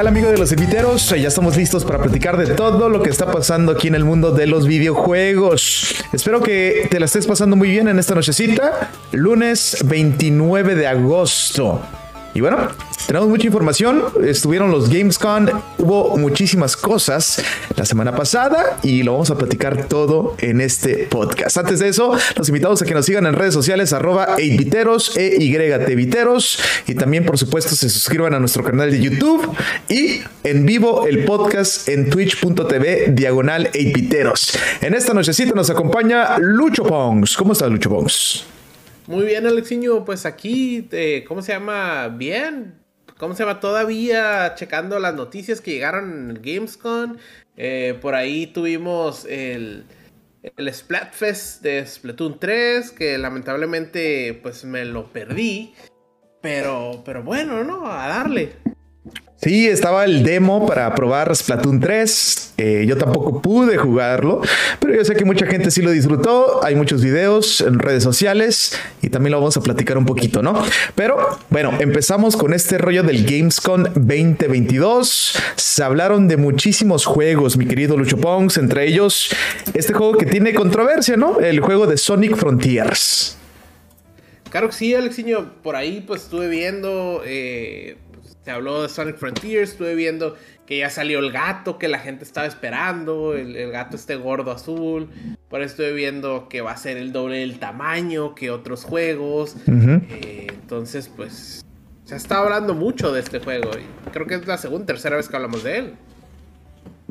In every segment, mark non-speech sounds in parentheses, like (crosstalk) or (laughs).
tal amigo de los inviteros? Ya estamos listos para platicar de todo lo que está pasando aquí en el mundo de los videojuegos. Espero que te la estés pasando muy bien en esta nochecita, lunes 29 de agosto. Y bueno, tenemos mucha información. Estuvieron los Gamescom, hubo muchísimas cosas la semana pasada y lo vamos a platicar todo en este podcast. Antes de eso, los invitamos a que nos sigan en redes sociales arroba 8viteros, e viteros y también por supuesto se suscriban a nuestro canal de YouTube y en vivo el podcast en twitch.tv diagonal 8viteros. En esta nochecita nos acompaña Lucho Pongs. ¿Cómo estás Lucho Pongs? Muy bien, Alexiño. Pues aquí, eh, ¿cómo se llama? Bien. ¿Cómo se llama? Todavía checando las noticias que llegaron en Gamescom. Eh, por ahí tuvimos el, el Splatfest de Splatoon 3, que lamentablemente pues me lo perdí. Pero, pero bueno, ¿no? A darle. Sí, estaba el demo para probar Splatoon 3. Eh, yo tampoco pude jugarlo, pero yo sé que mucha gente sí lo disfrutó. Hay muchos videos en redes sociales y también lo vamos a platicar un poquito, ¿no? Pero bueno, empezamos con este rollo del Gamescom 2022. Se hablaron de muchísimos juegos, mi querido Lucho Pongs, entre ellos este juego que tiene controversia, ¿no? El juego de Sonic Frontiers. Claro que sí, Alexiño. Por ahí pues estuve viendo... Eh se habló de Sonic Frontiers, estuve viendo que ya salió el gato que la gente estaba esperando, el, gato este gordo azul. Por eso estuve viendo que va a ser el doble del tamaño que otros juegos. Eh, entonces, pues, se está hablando mucho de este juego. Y creo que es la segunda, tercera vez que hablamos de él.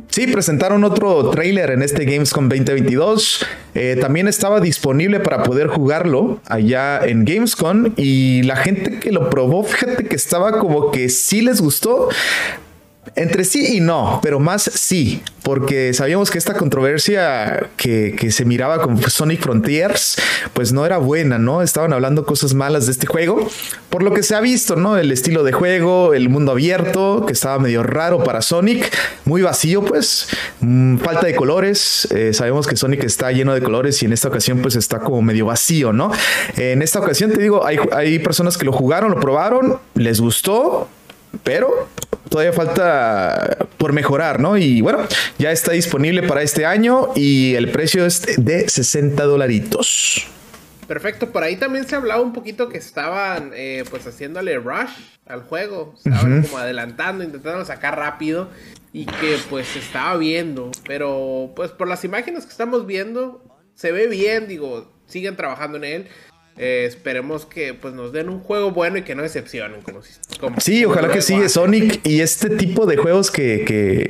Sí, presentaron otro trailer en este Gamescom 2022. Eh, también estaba disponible para poder jugarlo allá en Gamescom y la gente que lo probó, fíjate que estaba como que sí les gustó, entre sí y no, pero más sí, porque sabíamos que esta controversia que, se miraba con Sonic Frontiers, pues no era buena, ¿no? Estaban hablando cosas malas de este juego, por lo que se ha visto, ¿no? El estilo de juego, el mundo abierto, que estaba medio raro para Sonic, muy vacío, pues, mm, falta de colores. Eh, sabemos que Sonic está lleno de colores y en esta ocasión, pues está como medio vacío, ¿no? En esta ocasión, te digo, hay, hay personas que lo jugaron, lo probaron, les gustó, pero todavía falta por mejorar, ¿no? Y bueno, ya está disponible para este año y el precio es de 60 dolaritos. Perfecto, por ahí también se hablaba un poquito que estaban eh, pues haciéndole rush al juego, estaban como adelantando, intentando sacar rápido y que pues se estaba viendo, pero pues por las imágenes que estamos viendo se ve bien, digo, siguen trabajando en él. Eh, esperemos que pues nos den un juego bueno y que no decepcionen. Como, sí, ojalá que sigue Sonic y este tipo de juegos que,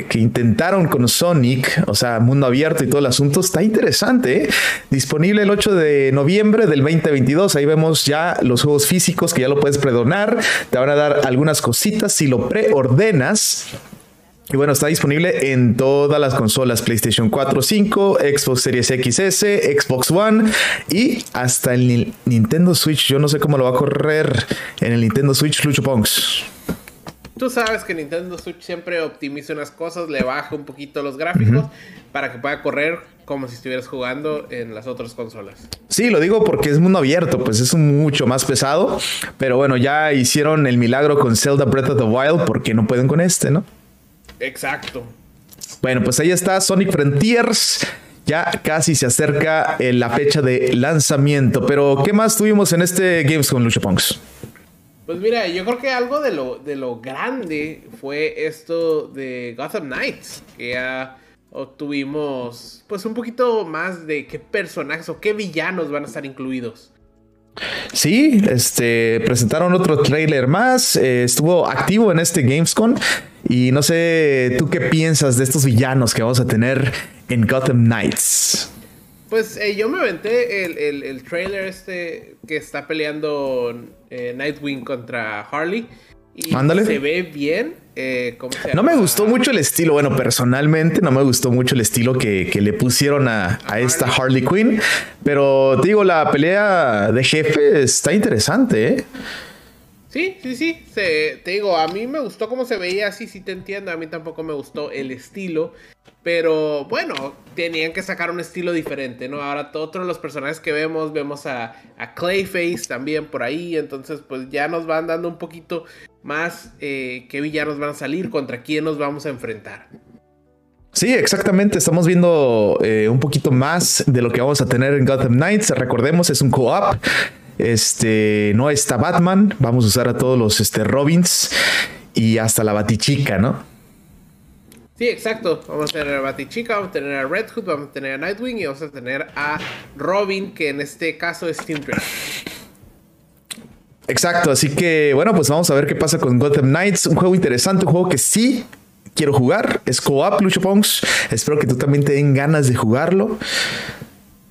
que, intentaron con Sonic, o sea, mundo abierto y todo el asunto, está interesante. ¿eh? Disponible el 8 de noviembre del 2022. Ahí vemos ya los juegos físicos que ya lo puedes predonar. Te van a dar algunas cositas si lo preordenas. Y bueno, está disponible en todas las consolas PlayStation 4, 5, Xbox Series XS, Xbox One y hasta el Nintendo Switch. Yo no sé cómo lo va a correr en el Nintendo Switch Lucho Ponks. Tú sabes que Nintendo Switch siempre optimiza unas cosas, le baja un poquito los gráficos para que pueda correr como si estuvieras jugando en las otras consolas. Sí, lo digo porque es mundo abierto, pues es mucho más pesado. Pero bueno, ya hicieron el milagro con Zelda Breath of the Wild, porque no pueden con este, no? Exacto. Bueno, pues ahí está Sonic Frontiers. Ya casi se acerca eh, la fecha de lanzamiento. Pero, ¿qué más tuvimos en este Gamescom, Lucha Punks? Pues mira, yo creo que algo de lo, de lo grande fue esto de Gotham Knights. Que ya obtuvimos pues un poquito más de qué personajes o qué villanos van a estar incluidos. Sí, este presentaron otro trailer más. Eh, estuvo activo en este Gamescom. Y no sé, ¿tú qué piensas de estos villanos que vamos a tener en Gotham Knights? Pues eh, yo me aventé el, trailer este que está peleando eh, Nightwing contra Harley. Y se ve bien. Eh, no me gustó mucho el estilo. Bueno, personalmente no me gustó mucho el estilo que, le pusieron a, a, esta Harley Quinn. Pero te digo, la pelea de jefe está interesante, ¿eh? Sí, sí, sí. te digo, a mí me gustó cómo se veía, sí, sí te entiendo. A mí tampoco me gustó el estilo. Pero bueno, tenían que sacar un estilo diferente, ¿no? Ahora todos los personajes que vemos, vemos a, Clayface también por ahí. Entonces, pues ya nos van dando un poquito más eh, qué villanos van a salir, contra quién nos vamos a enfrentar. Sí, exactamente. Estamos viendo eh, un poquito más de lo que vamos a tener en Gotham Knights. Recordemos, es un co-op. Este, no está Batman, vamos a usar a todos los este, Robins y hasta la Batichica, ¿no? Sí, exacto. Vamos a tener a Batichica, vamos a tener a Red Hood, vamos a tener a Nightwing y vamos a tener a Robin, que en este caso es Team Exacto, así que bueno, pues vamos a ver qué pasa con Gotham Knights. Un juego interesante, un juego que sí quiero jugar. Es co-op, Lucho Pongs. Espero que tú también te den ganas de jugarlo.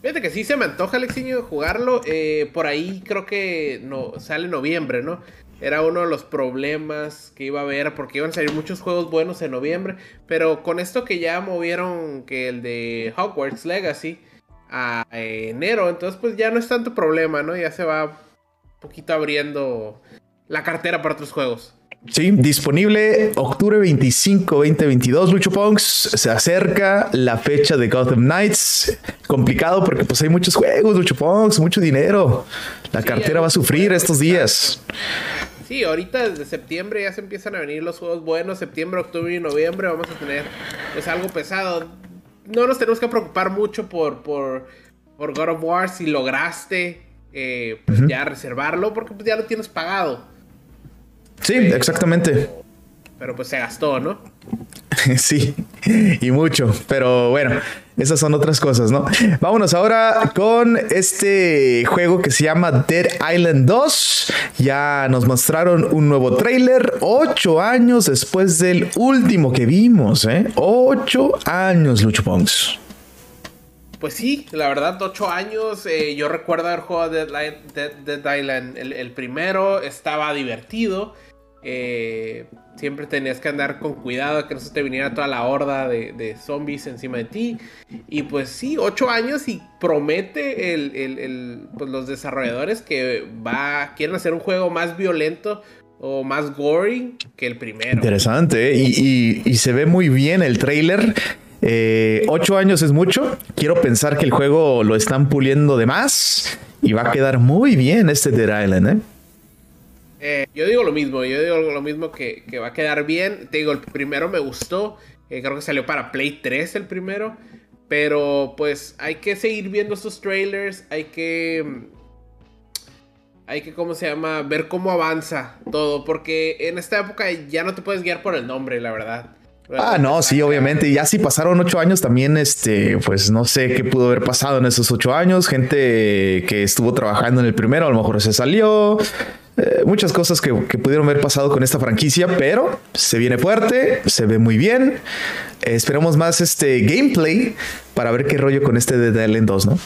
Fíjate que sí se me antoja, Alexiño, jugarlo. Eh, por ahí creo que no, sale noviembre, ¿no? Era uno de los problemas que iba a haber porque iban a salir muchos juegos buenos en noviembre. Pero con esto que ya movieron que el de Hogwarts Legacy a enero, entonces pues ya no es tanto problema, ¿no? Ya se va un poquito abriendo la cartera para otros juegos. Sí, disponible octubre 25, 2022, Lucho Punks. Se acerca la fecha de Gotham Knights. Complicado porque pues hay muchos juegos, Lucho Punks, mucho dinero. La cartera va a sufrir estos días. Sí, ahorita desde septiembre ya se empiezan a venir los juegos buenos. Septiembre, octubre y noviembre vamos a tener pues algo pesado. No nos tenemos que preocupar mucho por, por, por God of War si lograste eh, pues ya reservarlo porque pues ya lo tienes pagado. Sí, exactamente. Pero pues se gastó, ¿no? (laughs) sí, y mucho. Pero bueno, esas son otras cosas, ¿no? Vámonos ahora con este juego que se llama Dead Island 2. Ya nos mostraron un nuevo trailer, ocho años después del último que vimos, ¿eh? Ocho años, Lucho Pongs. Pues sí, la verdad, ocho años. Eh, yo recuerdo haber jugado Dead, Island el primero, estaba divertido. Eh, siempre tenías que andar con cuidado que no se te viniera toda la horda de, zombies encima de ti. Y pues sí, 8 años y promete pues los desarrolladores que va, quieren hacer un juego más violento o más gory que el primero. Interesante, ¿eh? y, se ve muy bien el trailer. Eh, ocho años es mucho. Quiero pensar que el juego lo están puliendo de más y va a quedar muy bien este Dead Island, ¿eh? Eh, yo digo lo mismo, yo digo lo mismo que, va a quedar bien. Te digo, el primero me gustó. Eh, creo que salió para Play 3 el primero. Pero pues hay que seguir viendo estos trailers. Hay que. Hay que, ¿cómo se llama? Ver cómo avanza todo. Porque en esta época ya no te puedes guiar por el nombre, la verdad. Ah, no, sí, obviamente. Y ya si pasaron ocho años también, este, pues no sé qué pudo haber pasado en esos ocho años. Gente que estuvo trabajando en el primero, a lo mejor se salió. Eh, muchas cosas que, pudieron haber pasado con esta franquicia, pero se viene fuerte, se ve muy bien. esperamos más este gameplay para ver qué rollo con este de Island 2, ¿no?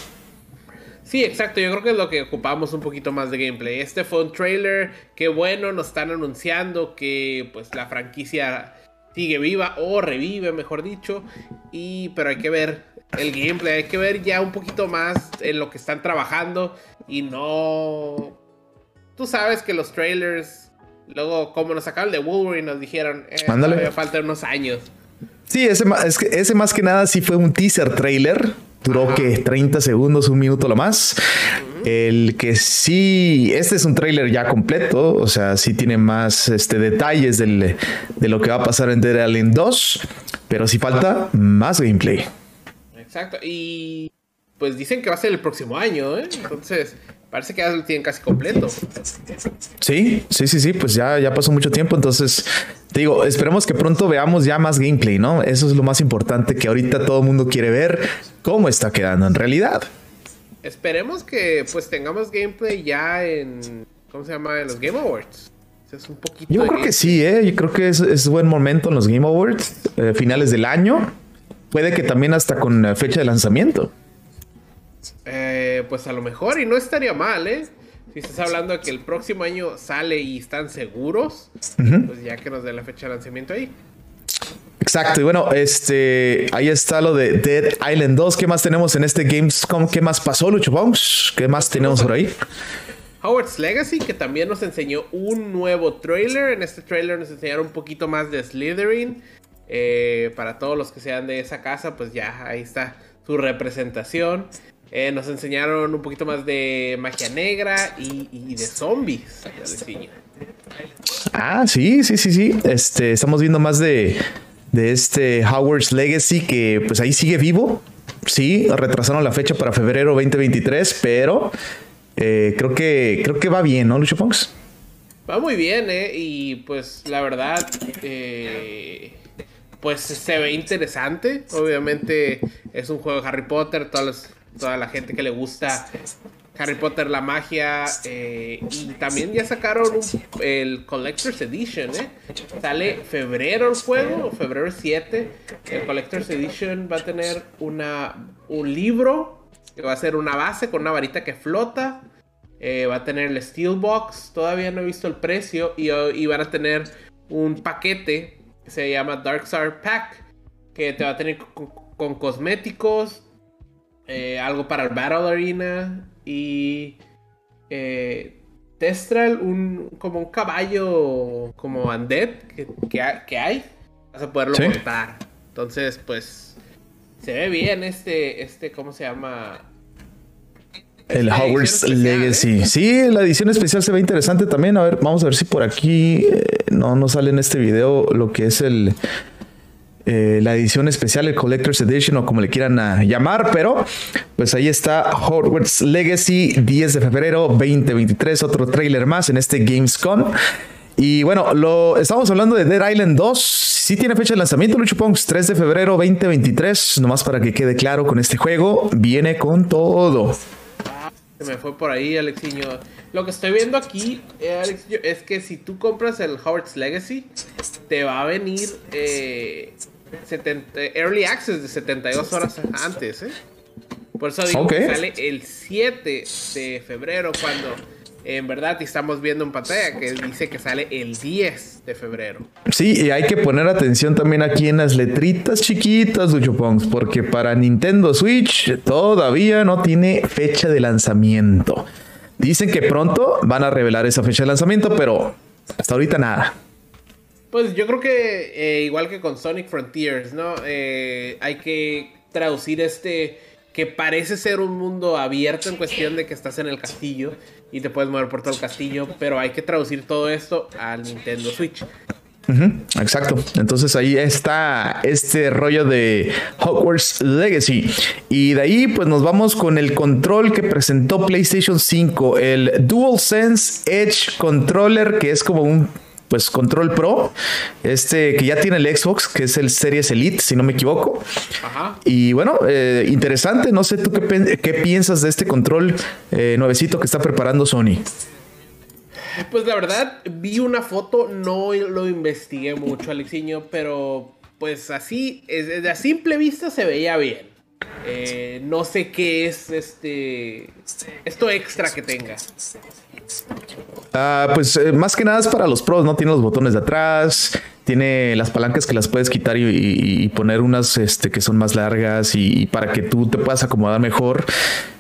Sí, exacto. Yo creo que es lo que ocupamos un poquito más de gameplay. Este fue un trailer. Qué bueno, nos están anunciando que pues la franquicia sigue viva o revive, mejor dicho. Y pero hay que ver el gameplay, hay que ver ya un poquito más en lo que están trabajando y no tú sabes que los trailers, luego como nos sacaron de Wolverine, nos dijeron, eh, todavía falta unos años. Sí, ese, ese más que nada sí fue un teaser trailer. Duró que 30 segundos, un minuto lo más. El que sí, este es un trailer ya completo, o sea, sí tiene más este, detalles de lo que va a pasar en Dead Island 2, pero sí falta más gameplay. Exacto, y pues dicen que va a ser el próximo año, ¿eh? Entonces, Parece que ya lo tienen casi completo. Sí, sí, sí, sí, pues ya, ya pasó mucho tiempo, entonces digo, esperemos que pronto veamos ya más gameplay, ¿no? Eso es lo más importante que ahorita todo el mundo quiere ver cómo está quedando en realidad. Esperemos que pues tengamos gameplay ya en, ¿cómo se llama? En los Game Awards. Es un poquito Yo creo que sí, ¿eh? Yo creo que es, es buen momento en los Game Awards, eh, finales del año. Puede que también hasta con fecha de lanzamiento. Eh, pues a lo mejor, y no estaría mal, ¿eh? Si estás hablando de que el próximo año sale y están seguros, pues ya que nos dé la fecha de lanzamiento ahí. Exacto, y bueno, este, ahí está lo de Dead Island 2. ¿Qué más tenemos en este Gamescom? ¿Qué más pasó, Lucho? ¿Qué más tenemos por ahí? Howard's Legacy, que también nos enseñó un nuevo trailer. En este trailer nos enseñaron un poquito más de Slytherin. Eh, para todos los que sean de esa casa, pues ya ahí está su representación. Eh, nos enseñaron un poquito más de magia negra y, de zombies. Ah, sí, sí, sí, sí. Este, estamos viendo más de, de este Howard's Legacy que pues ahí sigue vivo. Sí, retrasaron la fecha para febrero 2023, pero eh, creo que creo que va bien, ¿no, Lucho Ponks? Va muy bien, ¿eh? Y pues la verdad, eh, pues se ve interesante. Obviamente es un juego de Harry Potter, toda la gente que le gusta (laughs) Harry Potter, la magia. Eh, y también ya sacaron el Collector's Edition, ¿eh? Sale febrero el juego, febrero 7. El Collector's Edition va a tener una, un libro que va a ser una base con una varita que flota. Eh, va a tener el Steelbox, todavía no he visto el precio. Y, y van a tener un paquete que se llama Dark Star Pack, que te va a tener con, cosméticos, eh, algo para el Battle Arena y eh, Testral, un, como un caballo como undead que, que, hay, vas a poderlo montar. Entonces, pues se ve bien este, este, ¿cómo se llama? El Howard's Legacy. ¿eh? Sí, la edición especial se ve interesante también. A ver, vamos a ver si por aquí eh, no, no sale en este video lo que es el eh, la edición especial, el Collector's Edition o como le quieran ah, llamar, pero pues ahí está Hogwarts Legacy 10 de febrero 2023, otro trailer más en este Gamescom. Y bueno, lo estamos hablando de Dead Island 2. Sí tiene fecha de lanzamiento, Lucho Ponks, 3 de febrero 2023. Nomás para que quede claro con este juego, viene con todo. Se me fue por ahí, Alexiño. Lo que estoy viendo aquí, eh, es que si tú compras el Hogwarts Legacy, te va a venir eh, 70, Early Access de 72 horas antes, ¿eh? Por eso digo que sale el 7 de febrero, cuando en verdad estamos viendo en pantalla que dice que sale el 10 de febrero. Sí, y hay que poner atención también aquí en las letritas chiquitas, Luchopongs, porque para Nintendo Switch todavía no tiene fecha de lanzamiento. Dicen que pronto van a revelar esa fecha de lanzamiento, pero hasta ahorita nada. Pues yo creo que eh, igual que con Sonic Frontiers, ¿no? Eh, hay que traducir este que parece ser un mundo abierto en cuestión de que estás en el castillo y te puedes mover por todo el castillo, pero hay que traducir todo esto al Nintendo Switch. exacto. Entonces ahí está este rollo de Hogwarts Legacy. Y de ahí pues nos vamos con el control que presentó PlayStation 5, el DualSense Edge Controller, que es como un pues Control Pro, este que ya tiene el Xbox, que es el Series Elite, si no me equivoco. Ajá. Y bueno, eh, interesante, no sé tú qué, piensas de este control eh, nuevecito que está preparando Sony. Pues la verdad, vi una foto, no lo investigué mucho, Alexiño, pero pues así, de a simple vista se veía bien. Eh, no sé qué es este esto extra que tenga. Ah, pues eh, más que nada es para los pros, ¿no? Tiene los botones de atrás, tiene las palancas que las puedes quitar y, poner unas este, que son más largas y, para que tú te puedas acomodar mejor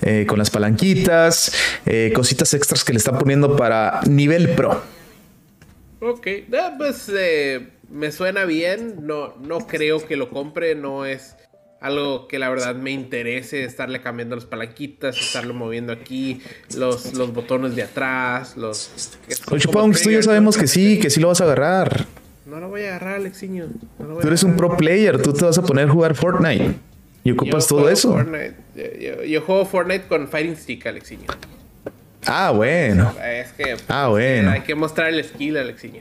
eh, con las palanquitas, eh, cositas extras que le están poniendo para nivel pro. Ok, pues me suena bien, no, no creo que lo compre, no es algo que la verdad me interese, estarle cambiando las palanquitas, estarlo moviendo aquí, los, los botones de atrás, los... Oye, tú ya sabemos que sí, que sí lo vas a agarrar. No lo voy a agarrar, Alexiño. tú eres un pro player, tú te vas a poner a jugar Fortnite. Y ocupas todo eso. Yo, juego Fortnite con Fighting Stick, Alexiño. Ah, bueno. Es que, ah, bueno. Hay que mostrar el skill, Alexiño.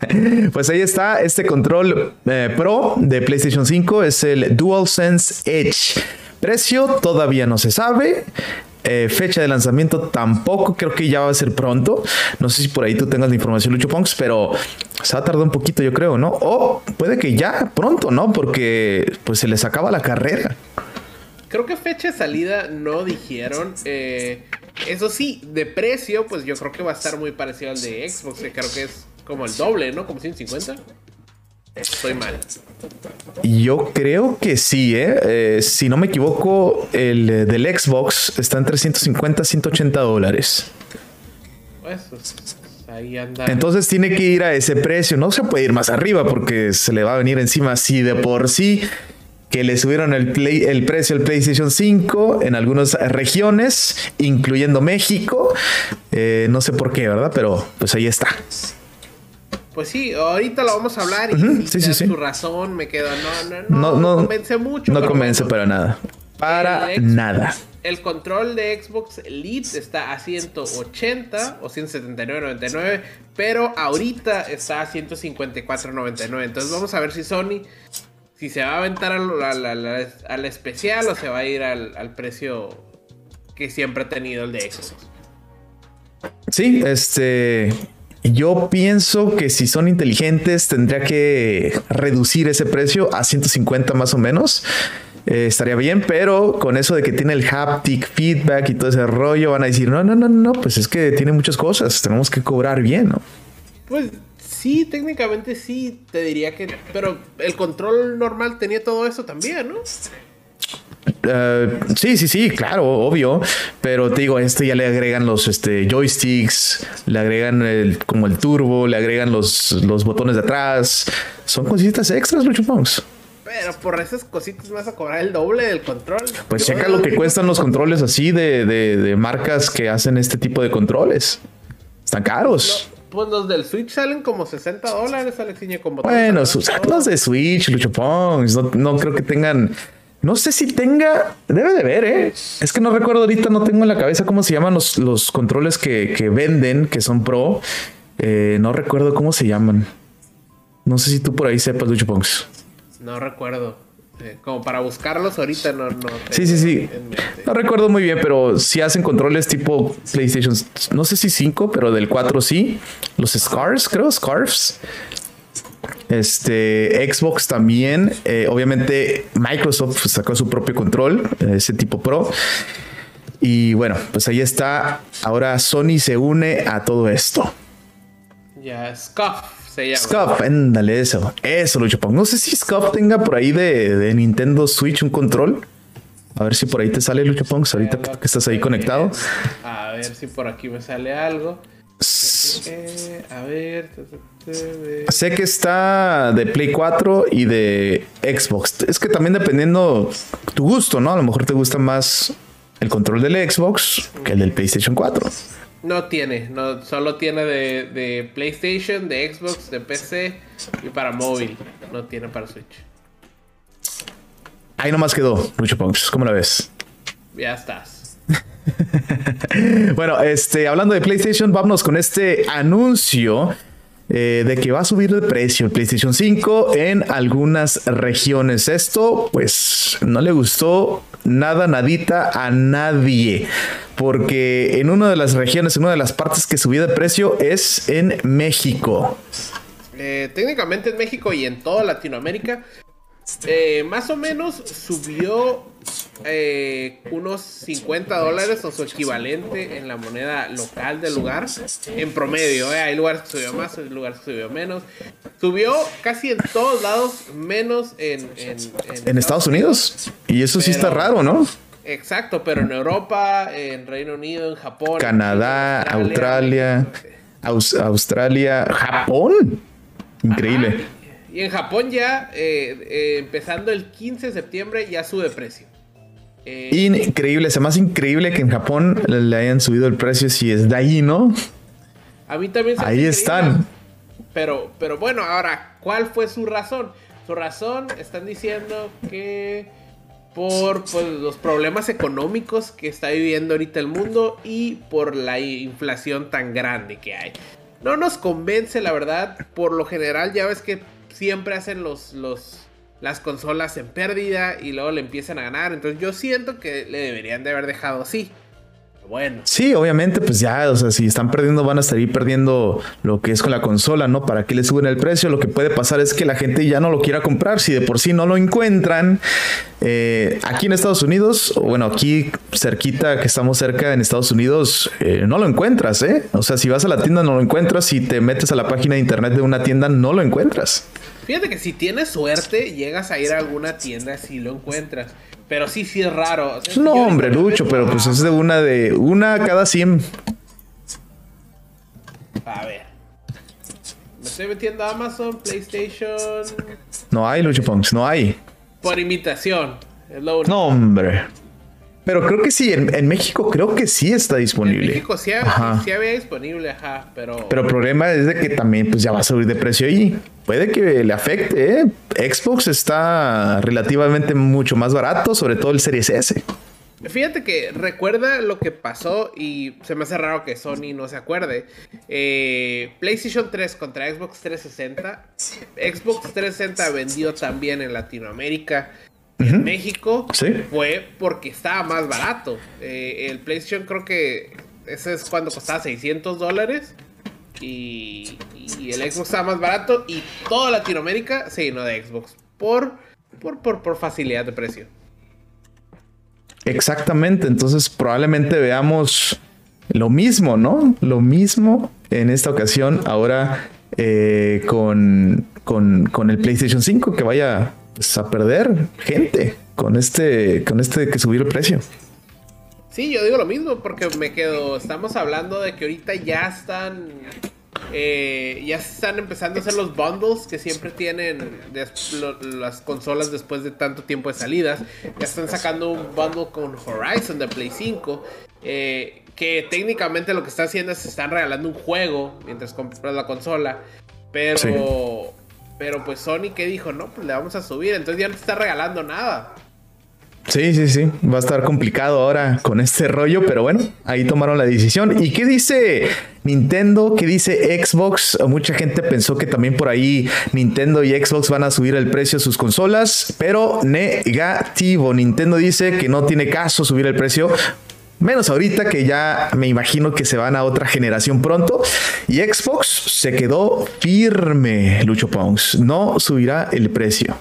(laughs) Pues ahí está este control eh, Pro de PlayStation 5, es el DualSense Edge. Precio todavía no se sabe. Eh, fecha de lanzamiento tampoco, creo que ya va a ser pronto. No sé si por ahí tú tengas la información, Lucho Punks, pero se va a tardar un poquito, yo creo, ¿no? O puede que ya pronto, ¿no? Porque pues se les acaba la carrera. Creo que fecha de salida no dijeron. Eh, eso sí, de precio, pues yo creo que va a estar muy parecido al de Xbox, creo que es como el doble, ¿no? Como 150. Estoy mal. Yo creo que sí, ¿eh? ¿eh? si no me equivoco, el del Xbox está en 350, 180 dólares. Pues, ahí anda. Entonces tiene que ir a ese precio. No se puede ir más arriba porque se le va a venir encima así de por sí que le subieron el, play, el precio del PlayStation 5 en algunas regiones, incluyendo México. Eh, no sé por qué, ¿verdad? Pero pues ahí está. Pues sí, ahorita lo vamos a hablar y si sí, su razón me quedo. No, no, no, convence mucho. No convence para nada. Para nada. El control de Xbox Elite está a 180 o 179.99, pero ahorita está a 154.99. Entonces vamos a ver si Sony si se va a aventar al, especial o se va a ir al, precio que siempre ha tenido el de Xbox. Sí, este. Yo pienso que si son inteligentes, tendría que reducir ese precio a 150 más o menos. Eh, estaría bien, pero con eso de que tiene el haptic feedback y todo ese rollo, van a decir: no, no, no, no, pues es que tiene muchas cosas, tenemos que cobrar bien, ¿no? Pues Sí, técnicamente sí, te diría que. Pero el control normal tenía todo eso también, ¿no? Uh, sí, sí, sí, claro, obvio. Pero te digo, a este ya le agregan los este, joysticks, le agregan el, como el turbo, le agregan los, los botones de atrás. Son cositas extras, Lucho Punks. Pero por esas cositas vas a cobrar el doble del control. Pues checa lo que cuestan los controles así de, de, de, marcas que hacen este tipo de controles. Están caros. Pues los del Switch salen como 60 dólares, Alexiño, como Bueno, los de Switch, Lucho Pongs, no, creo que tengan. No sé si tenga. Debe de ver, ¿eh? Es que no recuerdo ahorita, no tengo en la cabeza cómo se llaman los, los controles que, venden, que son pro. Eh, no recuerdo cómo se llaman. No sé si tú por ahí sepas, Lucho Pongs. No recuerdo. Eh, como para buscarlos ahorita no, no Sí, sí, sí. No recuerdo muy bien, pero si hacen controles tipo PlayStation, no sé si 5, pero del 4 sí. Los Scars, creo, Scarfs. Este Xbox también. Eh, obviamente, Microsoft sacó su propio control, ese tipo Pro. Y bueno, pues ahí está. Ahora Sony se une a todo esto. Ya, Scuff. Scuff, éndale eso. Eso, Lucho No sé si Scuff tenga por ahí de, Nintendo Switch un control. A ver si por ahí te sale Lucho ahorita que estás ahí conectado. A ver si por aquí me sale algo. Eh, a ver. Sé que está de Play 4 y de Xbox. Es que también dependiendo tu gusto, ¿no? A lo mejor te gusta más el control del Xbox que el del PlayStation 4. No tiene, no, solo tiene de, PlayStation, de Xbox, de PC y para móvil. No tiene para Switch. Ahí nomás quedó, Lucho Punks. ¿Cómo la ves? Ya estás. (laughs) bueno, este, hablando de PlayStation, vámonos con este anuncio eh, de que va a subir de precio el PlayStation 5 en algunas regiones. Esto, pues, no le gustó nada, nadita a nadie. Porque en una de las regiones, en una de las partes que subió de precio es en México. Eh, técnicamente en México y en toda Latinoamérica eh, más o menos subió eh, unos 50 dólares o su equivalente en la moneda local del lugar. En promedio, eh, hay lugares que subió más, hay lugares que subió menos. Subió casi en todos lados, menos en, en, Estados, Unidos. Y eso sí está raro, ¿no? Exacto, pero en Europa, en Reino Unido, en Japón, Canadá, Australia, Australia, Japón. Increíble. Y en Japón ya, eh, eh, empezando el 15 de septiembre, ya sube precio. Eh, increíble, se más increíble que en Japón le hayan subido el precio si es de ahí, ¿no? A mí también se Ahí están. Pero, pero bueno, ahora, ¿cuál fue su razón? Su razón, están diciendo que por pues, los problemas económicos que está viviendo ahorita el mundo y por la inflación tan grande que hay. No nos convence, la verdad. Por lo general, ya ves que siempre hacen los, los, las consolas en pérdida y luego le empiezan a ganar. Entonces yo siento que le deberían de haber dejado así. Bueno. Sí, obviamente, pues ya, o sea, si están perdiendo, van a seguir perdiendo lo que es con la consola, ¿no? ¿Para que le suben el precio? Lo que puede pasar es que la gente ya no lo quiera comprar. Si de por sí no lo encuentran, eh, aquí en Estados Unidos, o bueno, aquí cerquita, que estamos cerca en Estados Unidos, eh, no lo encuentras, ¿eh? O sea, si vas a la tienda, no lo encuentras. Si te metes a la página de internet de una tienda, no lo encuentras. Fíjate que si tienes suerte, llegas a ir a alguna tienda si lo encuentras. Pero sí, sí es raro. no, hombre, Lucho, pero pues es de una de una cada 100. A ver. Me estoy metiendo a Amazon, PlayStation. No hay, Lucho Punks, no hay. Por imitación. Es lo único. No, hombre. Pero creo que sí, en, México creo que sí está disponible. En México sí, había disponible, ajá, pero... Pero el problema es de que también pues ya va a subir de precio ahí. Puede que le afecte, ¿eh? Xbox está relativamente mucho más barato, sobre todo el Series S. Fíjate que recuerda lo que pasó y se me hace raro que Sony no se acuerde. Eh, PlayStation 3 contra Xbox 360. Xbox 360 vendió también en Latinoamérica en México fue porque estaba más barato. Eh, el PlayStation creo que ese es cuando costaba 600 dólares. Y, el Xbox estaba más barato. Y toda Latinoamérica se llenó de Xbox. Por, por, por, por facilidad de precio. Exactamente. Entonces probablemente veamos lo mismo, ¿no? Lo mismo en esta ocasión. Ahora eh, con, con, con el PlayStation 5 que vaya pues, a perder gente con este, con este que subir el precio. Sí, yo digo lo mismo porque me quedo. Estamos hablando de que ahorita ya están. Eh, ya están empezando a hacer los bundles que siempre tienen las consolas después de tanto tiempo de salidas. Ya están sacando un bundle con Horizon de Play 5. Eh, que técnicamente lo que están haciendo es están regalando un juego mientras compras la consola. Pero pero pues Sony que dijo, no, pues le vamos a subir, entonces ya no te está regalando nada. Sí, sí, sí, va a estar complicado ahora con este rollo, pero bueno, ahí tomaron la decisión. ¿Y qué dice Nintendo? ¿Qué dice Xbox? Mucha gente pensó que también por ahí Nintendo y Xbox van a subir el precio de sus consolas, pero negativo. Nintendo dice que no tiene caso subir el precio Menos ahorita que ya me imagino que se van a otra generación pronto. Y Xbox se quedó firme, Lucho Pons. No subirá el precio.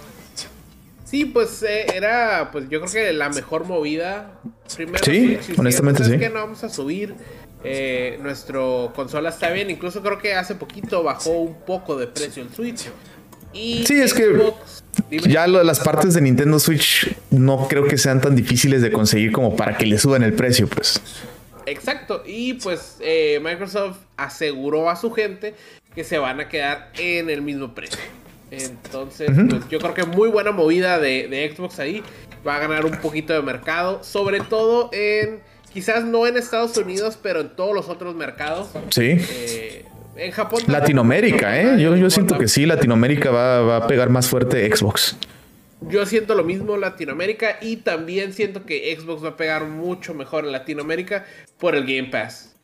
Sí, pues eh, era, pues yo creo que la mejor movida. Primero, sí, honestamente sí. que no vamos a subir. Eh, nuestro consola está bien. Incluso creo que hace poquito bajó un poco de precio el Switch. Y sí, es que ya lo de las partes de Nintendo Switch no creo que sean tan difíciles de conseguir como para que le suban el precio, pues. Exacto, y pues eh, Microsoft aseguró a su gente que se van a quedar en el mismo precio. Entonces, pues yo creo que muy buena movida de, Xbox ahí. Va a ganar un poquito de mercado, sobre todo en, quizás no en Estados Unidos, pero en todos los otros mercados. Sí. Eh, en Japón. Latinoamérica, ¿eh? Yo, yo siento que sí, Latinoamérica va, a pegar más fuerte Xbox. Yo siento lo mismo Latinoamérica y también siento que Xbox va a pegar mucho mejor en Latinoamérica por el Game Pass.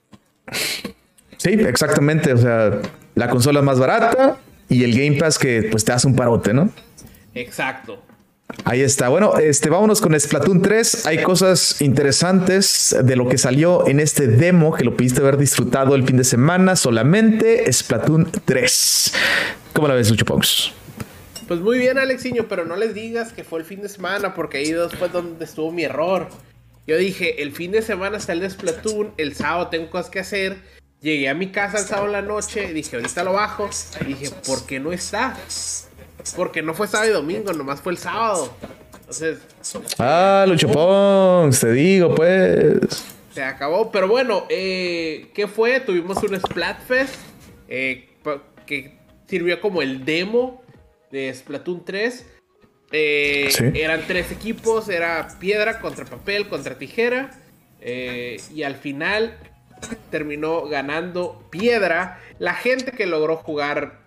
Sí, exactamente. O sea, la consola más barata y el Game Pass que pues te hace un parote, ¿no? Exacto. Ahí está. Bueno, este, vámonos con Splatoon 3. Hay cosas interesantes de lo que salió en este demo que lo pudiste haber disfrutado el fin de semana solamente. Splatoon 3. ¿Cómo la ves, Lucho Ponks? Pues muy bien, Alexiño, pero no les digas que fue el fin de semana porque ahí fue donde estuvo mi error. Yo dije, el fin de semana está el de Splatoon, el sábado tengo cosas que hacer. Llegué a mi casa el sábado en la noche, dije, ahorita lo bajo. Y dije, ¿por qué no está? Porque no fue sábado y domingo, nomás fue el sábado. Entonces. Ah, Lucho Pons, te digo, pues. Se acabó, pero bueno, eh, ¿qué fue? Tuvimos un Splatfest eh, que sirvió como el demo de Splatoon 3. Eh, eran tres equipos, era piedra contra papel contra tijera. y al final terminó ganando piedra. La gente que logró jugar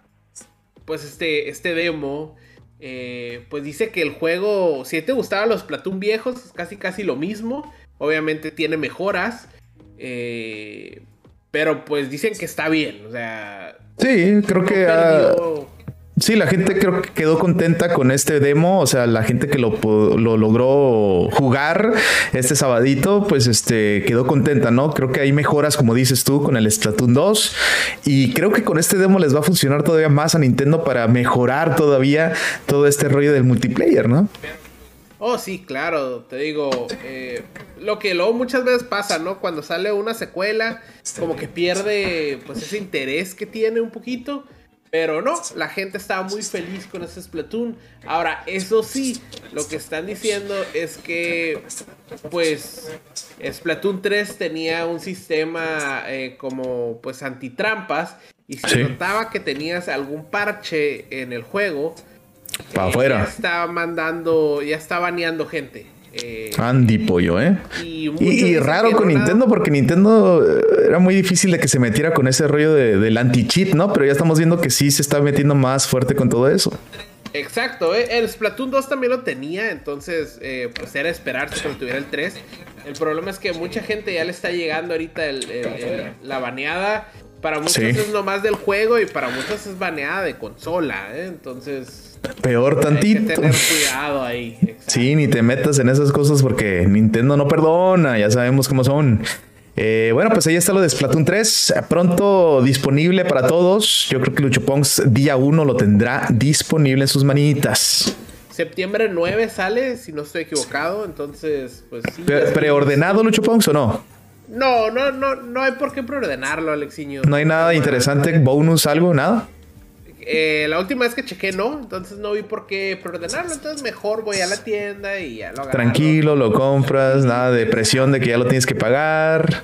pues este, este demo, eh, pues dice que el juego, si te gustaban los Platoon viejos, es casi casi lo mismo. Obviamente tiene mejoras. Eh, pero pues dicen que está bien. O sea. Sí, creo que. Sí, la gente creo que quedó contenta con este demo, o sea, la gente que lo, logró jugar este sabadito, pues este quedó contenta, ¿no? Creo que hay mejoras, como dices tú, con el Splatoon 2 y creo que con este demo les va a funcionar todavía más a Nintendo para mejorar todavía todo este rollo del multiplayer, ¿no? Oh, sí, claro, te digo, eh, lo que luego muchas veces pasa, ¿no? Cuando sale una secuela, como que pierde pues ese interés que tiene un poquito. Pero no, la gente estaba muy feliz con ese Splatoon. Ahora, eso sí, lo que están diciendo es que, pues, Splatoon 3 tenía un sistema eh, como, pues, antitrampas. Y si notaba que tenías algún parche en el juego, para afuera. Ya está mandando, ya está baneando gente. Eh, Andy Pollo, ¿eh? Y, raro con Nintendo porque Nintendo eh, era muy difícil de que se metiera con ese rollo del anti-cheat, ¿no? Pero ya estamos viendo que sí se está metiendo más fuerte con todo eso. Exacto, ¿eh? el Splatoon 2 también lo tenía, entonces eh, pues era esperarse que tuviera el 3. El problema es que mucha gente ya le está llegando ahorita la baneada. Para muchos es nomás del juego y para muchos es baneada de consola, ¿eh? Entonces Peor tantito. tener cuidado ahí. Sí, ni te metas en esas cosas porque Nintendo no perdona, ya sabemos cómo son. Eh, bueno, pues ahí está lo de Splatoon 3. Pronto disponible para todos. Yo creo que Lucho Pongs día 1 lo tendrá disponible en sus manitas. Septiembre 9 sale, si no estoy equivocado. Entonces, pues sí. ¿Preordenado Lucho Pongs o no? No, no, no, no hay por qué preordenarlo, Alexiño. No hay nada interesante, bonus, algo, nada. Eh, la última vez que chequé, no. Entonces no vi por qué preordenarlo. Entonces mejor voy a la tienda y ya lo agarro. Tranquilo, lo compras. Nada de presión de que ya lo tienes que pagar.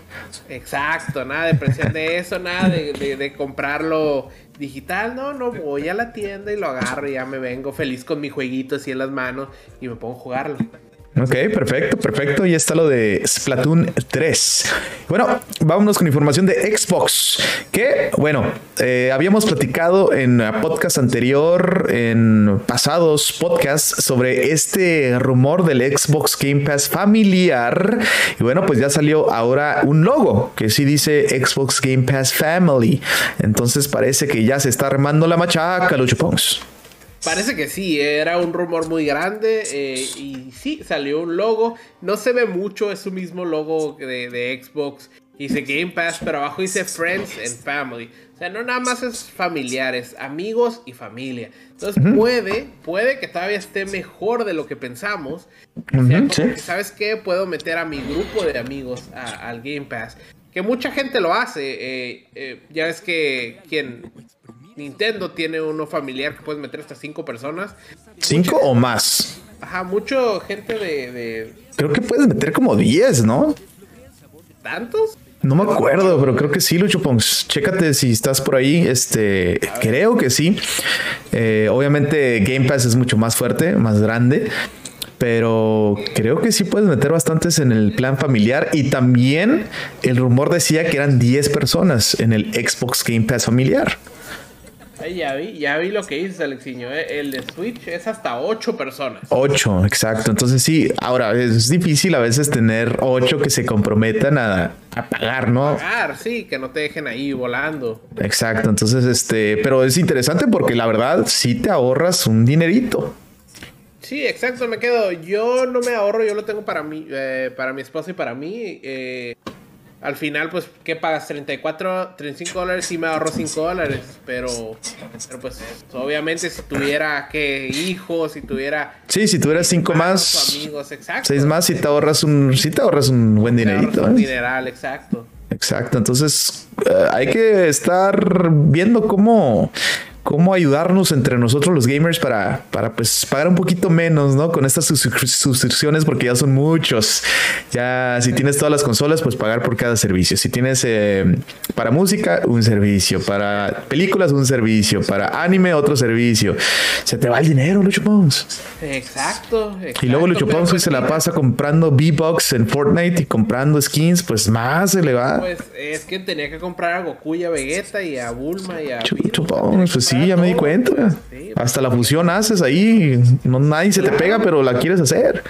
Exacto, nada de presión de eso, nada de, comprarlo digital. No, no, voy a la tienda y lo agarro y ya me vengo feliz con mi jueguito así en las manos y me pongo a jugarlo. Ok, perfecto, perfecto. Y está lo de Splatoon 3. Bueno, vámonos con información de Xbox. Que, bueno, eh, habíamos platicado en podcast anterior, en pasados podcasts, sobre este rumor del Xbox Game Pass familiar. Y bueno, pues ya salió ahora un logo que sí dice Xbox Game Pass Family. Entonces parece que ya se está armando la machaca, Lucho Pons. Parece que sí, era un rumor muy grande eh, y sí, salió un logo. No se ve mucho, es su mismo logo de, Xbox. Dice Game Pass, pero abajo dice Friends and Family. O sea, no nada más es familiares, amigos y familia. Entonces puede, puede que todavía esté mejor de lo que pensamos. ¿Sabes qué? Puedo meter a mi grupo de amigos al Game Pass. Que mucha gente lo hace. Eh, eh, ya ves que quien Nintendo tiene uno familiar que puedes meter hasta cinco personas. ¿Cinco o más? Ajá, mucho gente de, Creo que puedes meter como 10, ¿no? ¿Tantos? No me acuerdo, pero creo que sí, Lucho Pons. Chécate si estás por ahí. Este, creo que sí. Eh, obviamente Game Pass es mucho más fuerte, más grande. Pero creo que sí puedes meter bastantes en el plan familiar. Y también el rumor decía que eran 10 personas en el Xbox Game Pass familiar ya vi, ya vi lo que dices, Alexiño. Eh. El de Switch es hasta ocho personas. Ocho, exacto. Entonces sí, ahora es difícil a veces tener ocho que se comprometan a, pagar, ¿no? Pagar, sí, que no te dejen ahí volando. Exacto. Entonces, este, pero es interesante porque la verdad sí te ahorras un dinerito. Sí, exacto, me quedo. Yo no me ahorro, yo lo tengo para mí, eh, para mi esposa y para mí. Eh, al final, pues, ¿qué pagas? 34, 35 dólares y me ahorro 5 dólares. Pero, pero pues, obviamente, si tuviera, ¿qué? Hijos, si tuviera... Sí, si tuvieras 5 más... Amigos, exacto. 6 más, si te ahorras un, si te ahorras un buen dinerito. Un ¿eh? dineral, exacto. Exacto, entonces eh, hay que estar viendo cómo cómo ayudarnos entre nosotros los gamers para, para pues pagar un poquito menos, ¿no? Con estas suscripciones porque ya son muchos. Ya si tienes todas las consolas, pues pagar por cada servicio. Si tienes eh, para música, un servicio. Para películas, un servicio. Para anime, otro servicio. Se te va el dinero, Lucho Pons. Exacto, Y luego Lucho Pons se la pasa comprando V-Bucks en Fortnite y comprando skins, pues más se le va. Pues es que tenía que comprar a Goku y a Vegeta y a Bulma y a... Lucho Pons, pues sí, ya me di cuenta. Hasta la fusión haces ahí. No, nadie se te pega, pero la quieres hacer.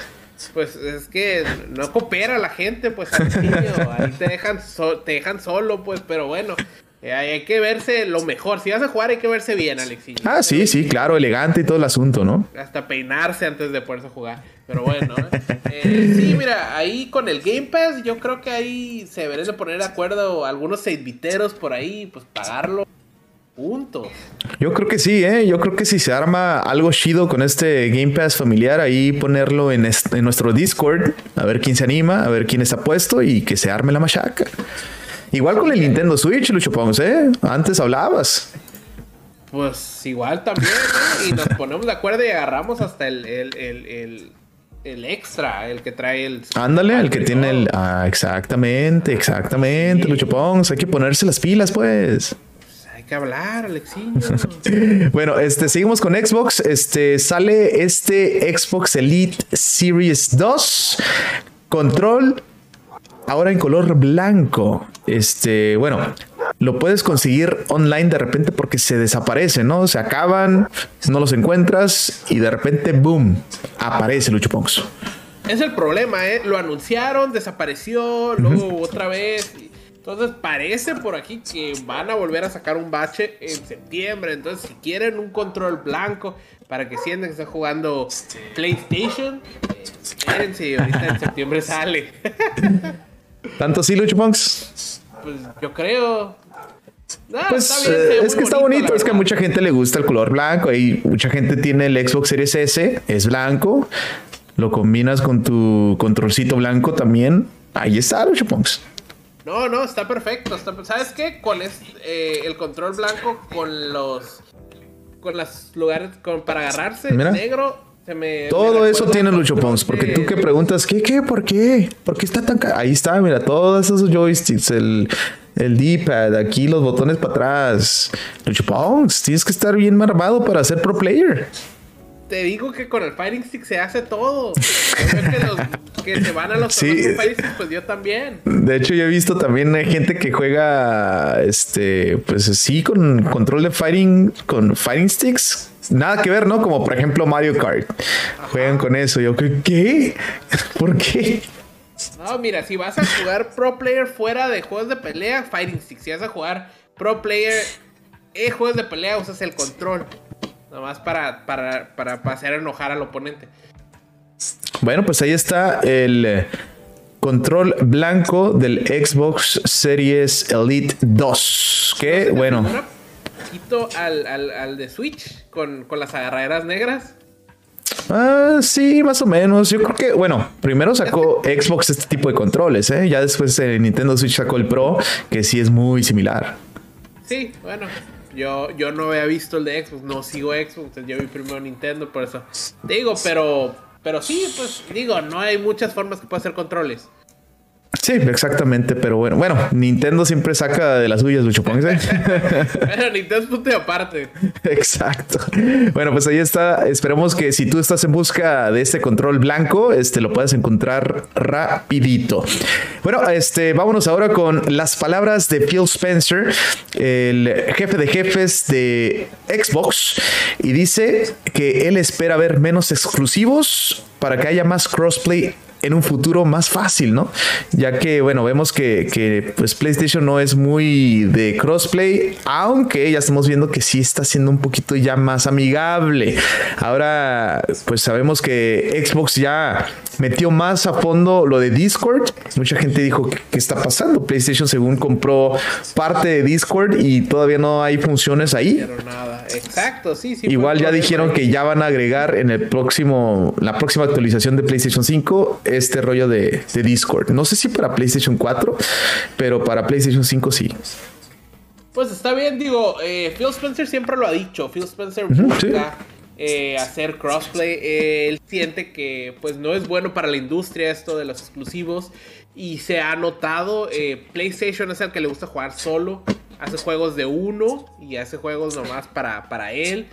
Pues es que no coopera la gente, pues Ahí te dejan, te dejan solo, pues, pero bueno. Eh, hay que verse lo mejor. Si vas a jugar, hay que verse bien, Alexis. Ah, sí, sí, claro, elegante y todo el asunto, ¿no? Hasta peinarse antes de poderse jugar. Pero bueno, ¿eh? Eh, sí, mira, ahí con el Game Pass, yo creo que ahí se deberían de poner de acuerdo algunos seidviteros por ahí, pues pagarlo Punto. Yo creo que sí, ¿eh? Yo creo que si se arma algo chido con este Game Pass familiar, ahí ponerlo en, en nuestro Discord, a ver quién se anima, a ver quién está puesto y que se arme la machaca. Igual con el Nintendo Switch, Lucho Pons, ¿eh? Antes hablabas. Pues igual también, ¿no? Y nos (laughs) ponemos de acuerdo y agarramos hasta el, el, el, el extra, el que trae el. Ándale, el que tiene el. Ah, exactamente, exactamente, Lucho Pons. Hay que ponerse las pilas, pues. Que hablar, Alexiño. (laughs) bueno, este, seguimos con Xbox. Este sale este Xbox Elite Series 2. Control. Ahora en color blanco. Este, bueno, lo puedes conseguir online de repente porque se desaparece, ¿no? Se acaban, no los encuentras y de repente, boom, aparece Lucho Ponks. Es el problema, ¿eh? Lo anunciaron, desapareció, luego otra vez. Entonces parece por aquí que van a volver a sacar un bache en septiembre. Entonces si quieren un control blanco para que sientan que están jugando PlayStation, espérense, ahorita en septiembre sale. (laughs) ¿Tanto así, Lucho Ponks? Pues yo creo. Ah, pues eh, es que está bonito, es que a mucha gente le gusta el color blanco y mucha gente tiene el Xbox Series S, es blanco, lo combinas con tu controlcito blanco también, ahí está los chupongs. No, no, está perfecto. ¿Sabes qué? Con eh, el control blanco con los con los lugares con, para agarrarse negro se me, todo eso tiene Lucho Pons, porque tú que preguntas, ¿qué, qué, por qué? ¿Por qué está tan Ahí está, mira, todos esos joysticks, el, el D-pad, aquí los botones para atrás. Lucho Pons, tienes que estar bien armado para ser pro player. Te digo que con el Fighting Stick se hace todo. (laughs) que, se van a los sí. Fighting Stick, pues yo también. De hecho, yo he visto también hay gente que juega, este, pues sí, con control de Fighting, con Fighting Sticks. Nada que ver, ¿no? Como por ejemplo Mario Kart. Juegan con eso. Yo, ¿qué? ¿Por qué? No, mira, si vas a jugar pro player fuera de juegos de pelea, Fighting Stick. Si vas a jugar pro player en juegos de pelea, usas el control. Nomás para, para, para, hacer enojar al oponente. Bueno, pues ahí está el eh, control blanco del Xbox Series Elite 2. Que bueno. Al, al, al, de Switch con, con las agarraderas negras. Ah, sí, más o menos. Yo creo que, bueno, primero sacó Xbox este tipo de controles, ¿eh? Ya después eh, Nintendo Switch sacó el Pro, que sí es muy similar. Sí, bueno, yo, yo no había visto el de Xbox, no sigo Xbox, yo vi primero Nintendo, por eso. Digo, pero, pero sí, pues digo, no hay muchas formas que pueda hacer controles. Sí, exactamente, pero bueno, bueno, Nintendo siempre saca de las suyas, Lucho (laughs) Pero Nintendo es punto aparte. Exacto. Bueno, pues ahí está. Esperemos que si tú estás en busca de este control blanco, este lo puedas encontrar rapidito. Bueno, este, vámonos ahora con las palabras de Phil Spencer, el jefe de jefes de Xbox, y dice que él espera ver menos exclusivos para que haya más crossplay en un futuro más fácil, ¿no? Ya que, bueno, vemos que, que, pues PlayStation no es muy de crossplay, aunque ya estamos viendo que sí está siendo un poquito ya más amigable. Ahora, pues sabemos que Xbox ya metió más a fondo lo de Discord. Mucha gente dijo, ¿qué está pasando? PlayStation según compró parte de Discord y todavía no hay funciones ahí. Exacto, sí, sí. Igual ya dijeron que ya van a agregar en el próximo, la próxima actualización de PlayStation 5 este rollo de, Discord. No sé si para PlayStation 4, pero para PlayStation 5 sí. Pues está bien, digo, eh, Phil Spencer siempre lo ha dicho. Phil Spencer busca eh, hacer crossplay. él siente que pues no es bueno para la industria esto de los exclusivos. Y se ha notado, eh, PlayStation es el que le gusta jugar solo. Hace juegos de uno y hace juegos nomás para, para él.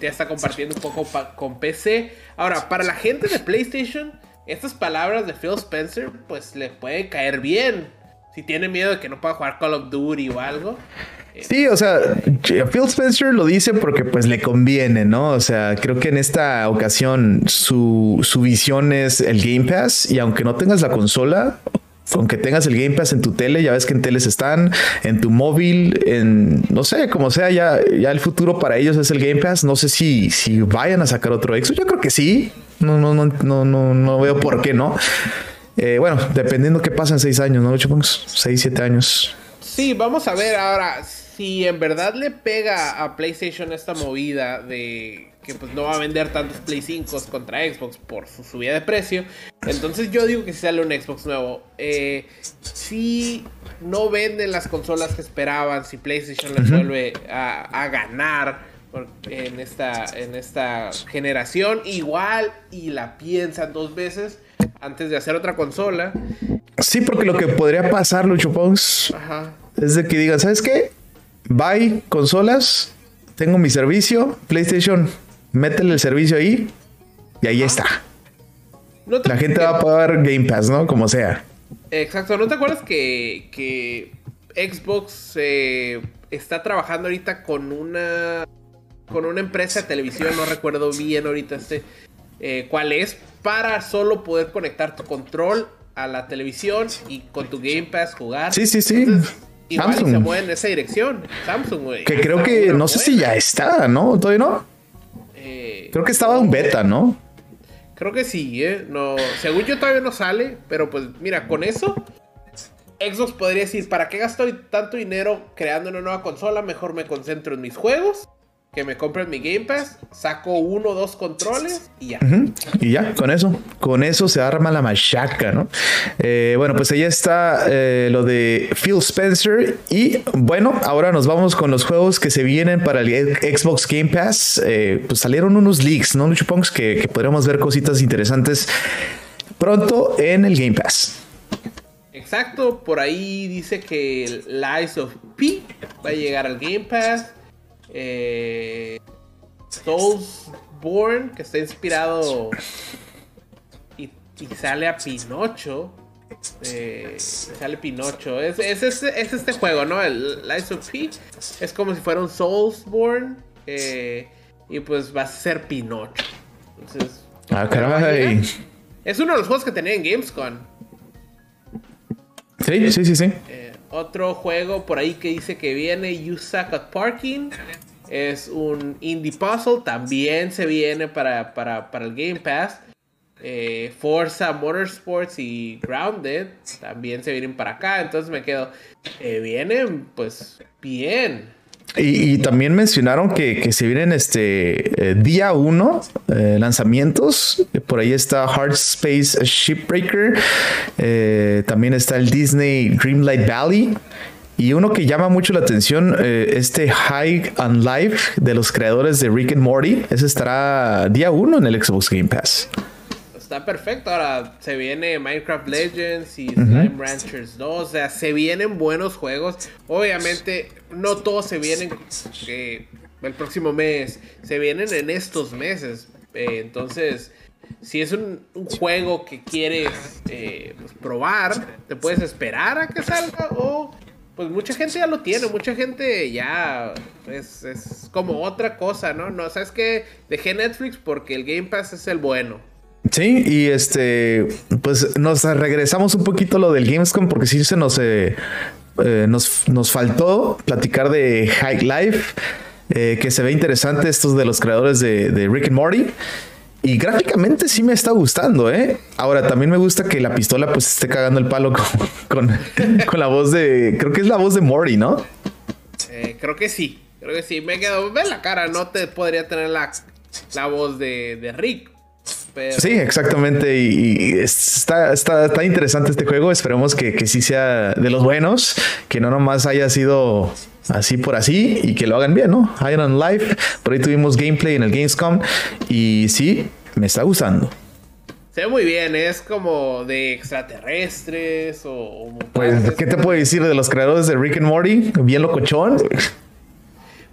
ya está compartiendo un poco con PC. Ahora, para la gente de PlayStation estas palabras de Phil Spencer, pues le puede caer bien. Si tiene miedo de que no pueda jugar Call of Duty o algo. Sí, o sea, Phil Spencer lo dice porque pues le conviene, ¿no? O sea, creo que en esta ocasión su, su visión es el Game Pass y aunque no tengas la consola, aunque tengas el Game Pass en tu tele, ya ves que en teles están, en tu móvil, en no sé, como sea, ya, ya el futuro para ellos es el Game Pass. No sé si, si vayan a sacar otro Xbox. Yo creo que sí. No, no, no, no, no, no veo por qué no. Eh, bueno, dependiendo qué pasa en seis años, ¿no? Seis, siete años. Sí, vamos a ver ahora si en verdad le pega a PlayStation esta movida de que pues no va a vender tantos Play 5 contra Xbox por su subida de precio. Entonces yo digo que si sale un Xbox nuevo, eh, si no venden las consolas que esperaban, si PlayStation les vuelve a, ganar en esta, en esta generación. Igual y la piensan dos veces antes de hacer otra consola. Sí, porque lo que podría pasar, Lucho Pons, es de que digan, ¿sabes qué? Bye, consolas, tengo mi servicio, PlayStation, métele el servicio ahí y ahí está. la gente va a pagar Game Pass, ¿no? Como sea. Exacto, ¿no te acuerdas que, que Xbox eh, está trabajando ahorita con una con una empresa de televisión, no recuerdo bien ahorita este eh, cuál es, para solo poder conectar tu control a la televisión y con tu Game Pass jugar. Sí, sí, sí. Samsung. se mueve en esa dirección. Samsung, güey. Que creo que, no sé si ya está, ¿no? ¿Todavía no? Eh, creo que estaba un beta, ¿no? Creo que sí, ¿eh? No, según yo todavía no sale, pero pues mira, con eso Xbox podría decir, ¿para qué gasto tanto dinero creando una nueva consola? Mejor me concentro en mis juegos que me compren mi Game Pass, saco uno o dos controles y ya. Y ya, con eso, con eso se arma la machaca, ¿no? Eh, bueno, pues ahí está eh, lo de Phil Spencer. Y bueno, ahora nos vamos con los juegos que se vienen para el Xbox Game Pass. Eh, pues salieron unos leaks, ¿no, Lucho Que, que podremos ver cositas interesantes pronto en el Game Pass. Exacto, por ahí dice que Lies of P va a llegar al Game Pass. Eh, Soulsborne, que está inspirado (laughs) y, sale a Pinocho. Eh, sale Pinocho. Es, es, este juego, ¿no? El Lies of P. Es como si fuera un Soulsborne. Eh, y pues va a ser Pinocho. Entonces. Ah, caray. Es uno de los juegos que tenía en Gamescom. Sí, sí, sí, sí. Eh, otro juego por ahí que dice que viene You Suck at Parking. Es un indie puzzle. También se viene para, el Game Pass. Eh, Forza Motorsports y Grounded también se vienen para acá. Entonces me quedo. Eh, vienen, pues, bien. Y, también mencionaron que, se vienen este eh, día uno eh, lanzamientos. Por ahí está Hard Space Shipbreaker. Eh, también está el Disney Dreamlight Valley. Y uno que llama mucho la atención, este High on Life de los creadores de Rick and Morty. Ese estará día uno en el Xbox Game Pass está perfecto. Ahora se viene Minecraft Legends y Slime Ranchers 2. O sea, se vienen buenos juegos. Obviamente, no todos se vienen eh, el próximo mes. Se vienen en estos meses. Eh, entonces, si es un, juego que quieres eh, pues, probar, te puedes esperar a que salga o pues mucha gente ya lo tiene, mucha gente ya es, es como otra cosa, ¿no? No, sabes que dejé Netflix porque el Game Pass es el bueno. Sí, y este, pues nos regresamos un poquito a lo del Gamescom porque sí se nos, eh, eh, nos, nos, faltó platicar de High Life, eh, que se ve interesante, estos de los creadores de, Rick and Morty. Y gráficamente sí me está gustando, ¿eh? Ahora también me gusta que la pistola pues esté cagando el palo (laughs) con, con, la voz de... Creo que es la voz de Morty, ¿no? creo que sí, creo que sí. Me quedo... Ve la cara, no te podría tener la, la voz de, de Rick, Sí, exactamente. Y, está, está, interesante este juego. Esperemos que, que sí sea de los buenos, que no nomás haya sido así por así y que lo hagan bien, ¿no? Iron Life, por ahí tuvimos gameplay en el Gamescom y sí, me está gustando. Se ve muy bien, es como de extraterrestres o... pues, ¿qué te puedo decir de los creadores de Rick and Morty? Bien locochón.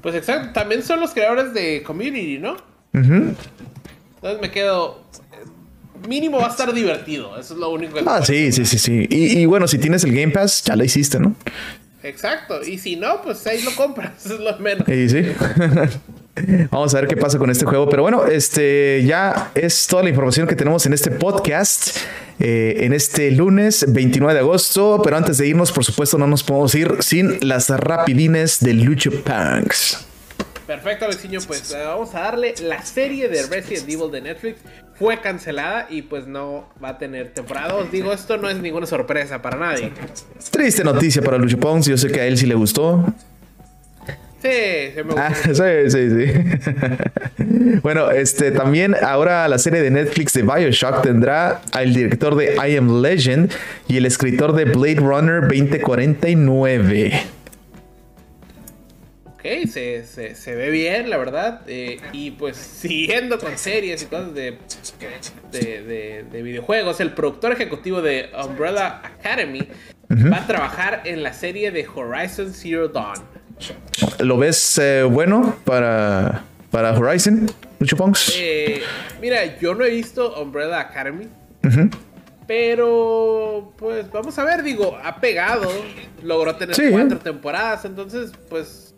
Pues exacto, también son los creadores de Community, ¿no? Entonces me quedo mínimo va a estar divertido. Eso es lo único que. Ah, sí, sí, sí, sí. Y, bueno, si tienes el Game Pass, ya lo hiciste, ¿no? Exacto. Y si no, pues ahí lo compras. Eso (laughs) es lo menos. Sí, sí. (laughs) Vamos a ver qué pasa con este juego. Pero bueno, este ya es toda la información que tenemos en este podcast. Eh, en este lunes 29 de agosto. Pero antes de irnos, por supuesto, no nos podemos ir sin las rapidines de Lucho Punks. Perfecto, Alexinho, pues eh, vamos a darle la serie de Resident Evil de Netflix. Fue cancelada y pues no va a tener temporada Os Digo, esto no es ninguna sorpresa para nadie. Triste noticia para Lucho Pons. Yo sé que a él sí le gustó. Sí, se me ah, (laughs) sí, sí, sí. (laughs) bueno, este también ahora la serie de Netflix de Bioshock tendrá al director de I Am Legend y el escritor de Blade Runner 2049. Ok, se, se, ve bien, la verdad. Eh, y pues siguiendo con series y cosas de, de, de, videojuegos, el productor ejecutivo de Umbrella Academy va a trabajar en la serie de Horizon Zero Dawn. ¿Lo ves eh, bueno para, para Horizon, Lucho eh, mira, yo no he visto Umbrella Academy. Pero, pues vamos a ver, digo, ha pegado, logró tener cuatro temporadas, entonces, pues,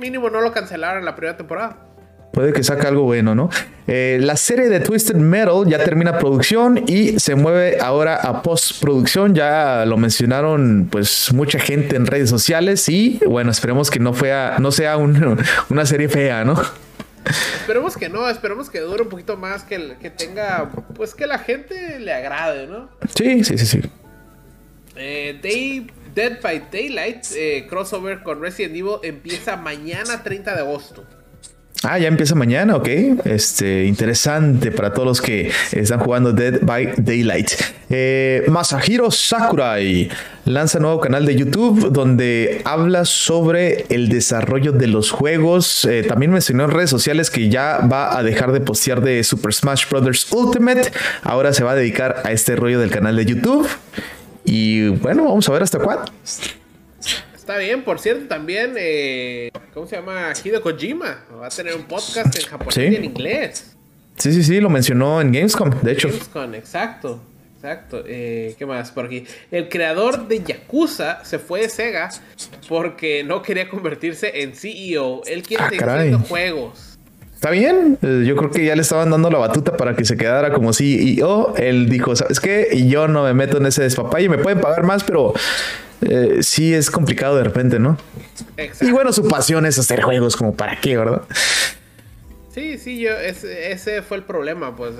mínimo no lo cancelaron en la primera temporada. Puede que saque algo bueno, ¿no? Eh, la serie de Twisted Metal ya termina producción y se mueve ahora a postproducción. Ya lo mencionaron, pues, mucha gente en redes sociales y, bueno, esperemos que no, no sea (laughs) una serie fea, ¿no? Esperemos que no, esperemos que dure un poquito más, que, que tenga, pues que la gente le agrade, ¿no? Sí, sí, sí, sí. Eh, Dead by Daylight, eh, crossover con Resident Evil, empieza mañana 30 de agosto. Ah, ya empieza mañana, ok. Este, interesante para todos los que están jugando Dead by Daylight. Eh, Masahiro Sakurai lanza nuevo canal de YouTube donde habla sobre el desarrollo de los juegos. Eh, también mencionó en redes sociales que ya va a dejar de postear de Super Smash Bros. Ultimate. Ahora se va a dedicar a este rollo del canal de YouTube. Y bueno, vamos a ver hasta cuándo. Está bien, por cierto, también, eh, ¿cómo se llama? Hideo Kojima va a tener un podcast en japonés y en inglés. Sí, sí, sí, lo mencionó en Gamescom, de hecho. Gamescom, exacto. Exacto. Eh, ¿Qué más por aquí? El creador de Yakuza se fue de Sega porque no quería convertirse en CEO. Él quiere ah, seguir haciendo juegos. Está bien, eh, yo creo que ya le estaban dando la batuta para que se quedara como CEO. Él dijo, ¿sabes qué? Y yo no me meto en ese despapalle, me pueden pagar más, pero eh, sí es complicado de repente, ¿no? Y bueno, su pasión es hacer juegos, como para qué, ¿verdad? Sí, sí, yo, ese, fue el problema, pues,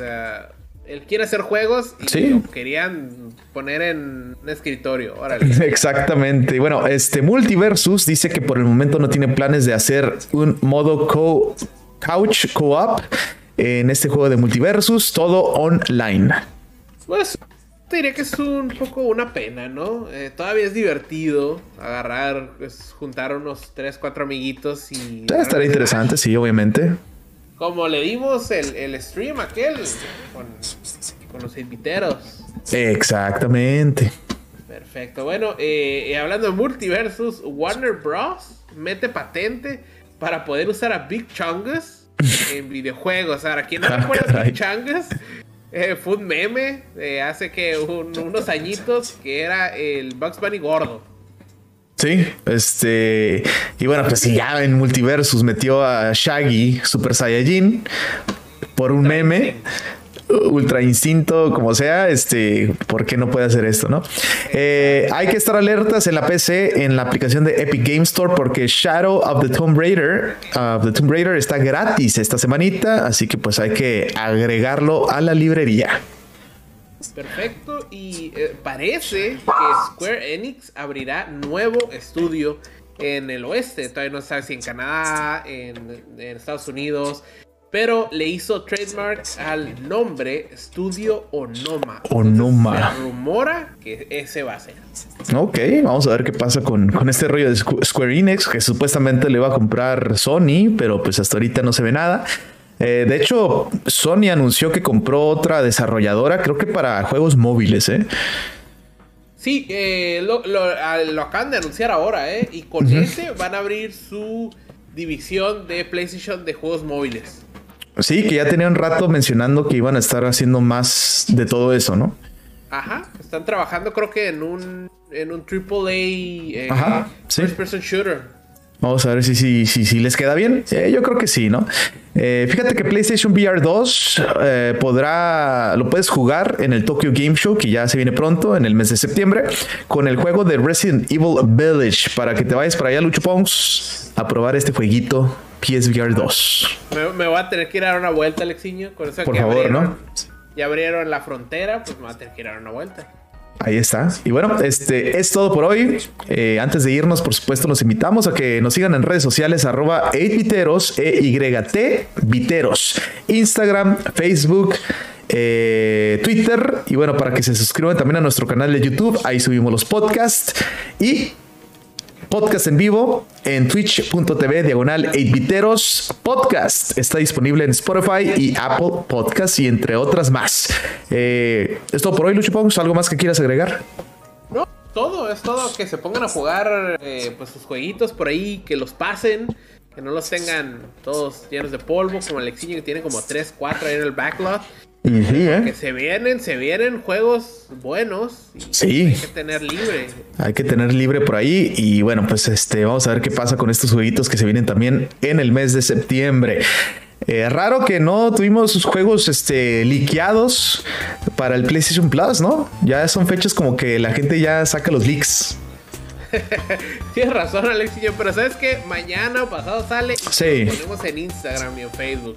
él quiere hacer juegos y lo querían poner en un escritorio. (laughs) Exactamente. Y bueno, este Multiversus dice que por el momento no tiene planes de hacer un modo co couch co-op en este juego de Multiversus, todo online. Pues te diría que es un poco una pena, ¿no? Eh, todavía es divertido agarrar, pues, juntar unos 3, 4 amiguitos y... Estaría interesante, sí, obviamente. Como le dimos el, stream aquel con, los inviteros. Exactamente. Perfecto. Bueno, eh, hablando de multiversus, Warner Bros. mete patente para poder usar a Big Chungus (laughs) en videojuegos. Ahora, ¿quién no recuerda Big Chungus? Eh, fue un meme de hace que unos añitos que era el Bugs Bunny gordo. Sí, este. Y bueno, pues si ya en Multiversus metió a Shaggy Super Saiyajin por un meme. Ultra Instinto, como sea, este, ¿por qué no puede hacer esto, no? Eh, hay que estar alertas en la PC, en la aplicación de Epic Game Store, porque Shadow of the Tomb Raider, of the Tomb Raider está gratis esta semanita, así que pues hay que agregarlo a la librería. Perfecto, y eh, parece que Square Enix abrirá nuevo estudio en el oeste. Todavía no sabe si en Canadá, en Estados Unidos, pero le hizo trademark al nombre Studio Onoma. Onoma. se rumora que ese va a ser. Ok, vamos a ver qué pasa con, este rollo de Square Enix, que supuestamente le va a comprar Sony, pero pues hasta ahorita no se ve nada. Eh, de hecho, Sony anunció que compró otra desarrolladora, creo que para juegos móviles, ¿eh? Sí, eh, lo, acaban de anunciar ahora, ¿eh? Y con ese van a abrir su división de PlayStation de juegos móviles. Sí, que ya tenían rato mencionando que iban a estar haciendo más de todo eso, ¿no? Ajá, están trabajando creo que en un en un AAA eh, Ajá, first person shooter. Vamos a ver si, si, si, les queda bien. Eh, yo creo que sí, ¿no? Eh, fíjate que PlayStation VR 2 podrá, lo puedes jugar en el Tokyo Game Show, que ya se viene pronto, en el mes de septiembre, con el juego de Resident Evil Village, para que te vayas para allá, Lucho Pons, a probar este jueguito PSVR 2. Me, voy a tener que ir a dar una vuelta, Alexiño. Por favor, abrieron, ¿no? Ya abrieron la frontera, pues me voy a tener que ir a dar una vuelta. Ahí está. Y bueno, este es todo por hoy. Eh, antes de irnos, por supuesto, nos invitamos a que nos sigan en redes sociales arroba 8viteros, E-Y-T, Viteros, Instagram, Facebook, eh, Twitter. Y bueno, para que se suscriban también a nuestro canal de YouTube, ahí subimos los podcasts. Y podcast en vivo en twitch.tv diagonal 8biteros podcast. Está disponible en Spotify y Apple Podcast y entre otras más. Eh, es todo por hoy, Lucho Pons. ¿Algo más que quieras agregar? No, todo, es todo. Que se pongan a jugar eh, pues sus jueguitos por ahí, que los pasen, que no los tengan todos llenos de polvo, como Alexiño que tiene como 3, 4 ahí en el ¿eh? Que se vienen, se vienen juegos buenos. sí. Hay que tener libre. Hay que tener libre por ahí. Y bueno, pues este, vamos a ver qué pasa con estos jueguitos que se vienen también en el mes de septiembre. Eh, raro que no tuvimos sus juegos este, liqueados para el PlayStation Plus, ¿no? Ya son fechas como que la gente ya saca los leaks. (laughs) Tienes razón, Alexillo, pero ¿sabes que Mañana o pasado sale. Sí. Lo ponemos en Instagram y en Facebook.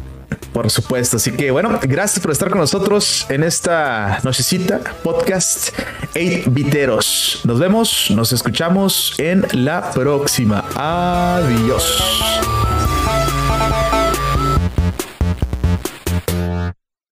Por supuesto. Así que bueno, gracias por estar con nosotros en esta nochecita podcast 8 Viteros. Nos vemos, nos escuchamos en la próxima. Adiós.